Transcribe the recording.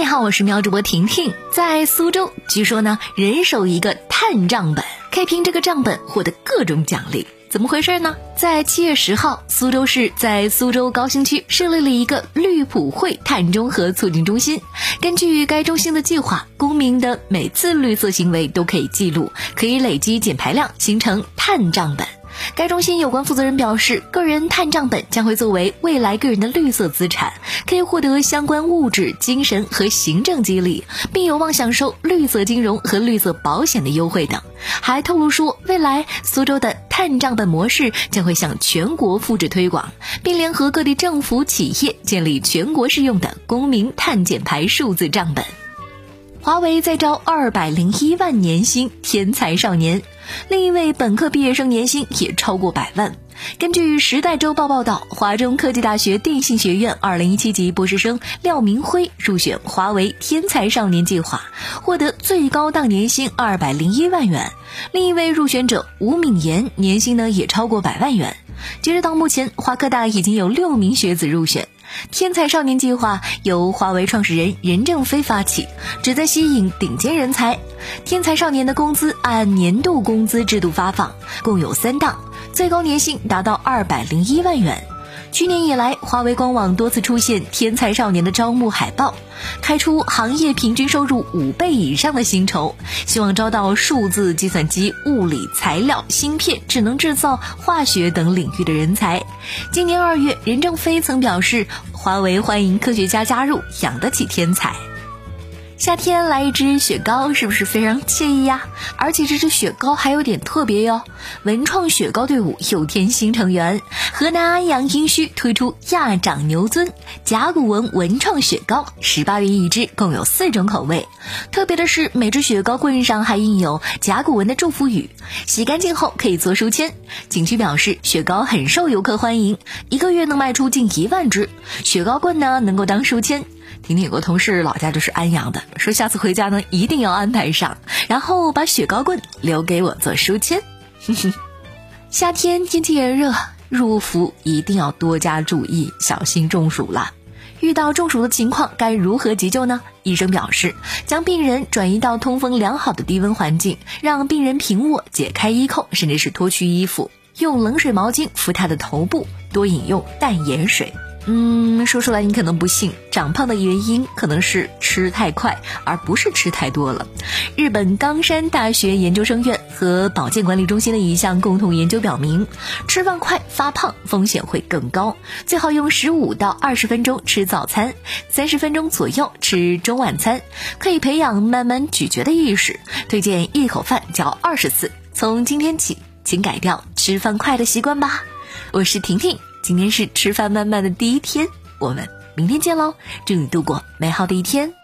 你好，我是喵主播婷婷。在苏州，据说呢，人手一个碳账本，可以凭这个账本获得各种奖励。怎么回事呢？在七月十号，苏州市在苏州高新区设立了一个绿普惠碳中和促进中心。根据该中心的计划，公民的每次绿色行为都可以记录，可以累积减排量，形成碳账本。该中心有关负责人表示，个人碳账本将会作为未来个人的绿色资产，可以获得相关物质、精神和行政激励，并有望享受绿色金融和绿色保险的优惠等。还透露说，未来苏州的碳账本模式将会向全国复制推广，并联合各地政府、企业建立全国适用的公民碳减排数字账本。华为在招二百零一万年薪天才少年，另一位本科毕业生年薪也超过百万。根据《时代周报》报道，华中科技大学电信学院二零一七级博士生廖明辉入选华为天才少年计划，获得最高档年薪二百零一万元。另一位入选者吴敏妍年薪呢也超过百万元。截止到目前，华科大已经有六名学子入选。天才少年计划由华为创始人任正非发起，旨在吸引顶尖人才。天才少年的工资按年度工资制度发放，共有三档，最高年薪达到二百零一万元。去年以来，华为官网多次出现天才少年的招募海报，开出行业平均收入五倍以上的薪酬，希望招到数字、计算机、物理、材料、芯片、智能制造、化学等领域的人才。今年二月，任正非曾表示，华为欢迎科学家加入，养得起天才。夏天来一支雪糕，是不是非常惬意呀？而且这支雪糕还有点特别哟，文创雪糕队伍又添新成员，河南安阳殷墟推出亚长牛尊甲骨文文创雪糕，十八元一支，共有四种口味。特别的是，每只雪糕棍上还印有甲骨文的祝福语，洗干净后可以做书签。景区表示，雪糕很受游客欢迎，一个月能卖出近一万只雪糕棍呢，能够当书签。婷婷有个同事，老家就是安阳的，说下次回家呢一定要安排上，然后把雪糕棍留给我做书签。夏天天气炎热，入伏一定要多加注意，小心中暑了。遇到中暑的情况该如何急救呢？医生表示，将病人转移到通风良好的低温环境，让病人平卧，解开衣扣，甚至是脱去衣服，用冷水毛巾敷他的头部，多饮用淡盐水。嗯，说出来你可能不信，长胖的原因可能是吃太快，而不是吃太多了。日本冈山大学研究生院和保健管理中心的一项共同研究表明，吃饭快发胖风险会更高，最好用十五到二十分钟吃早餐，三十分钟左右吃中晚餐，可以培养慢慢咀嚼的意识。推荐一口饭嚼二十次。从今天起，请改掉吃饭快的习惯吧。我是婷婷。今天是吃饭慢慢的第一天，我们明天见喽！祝你度过美好的一天。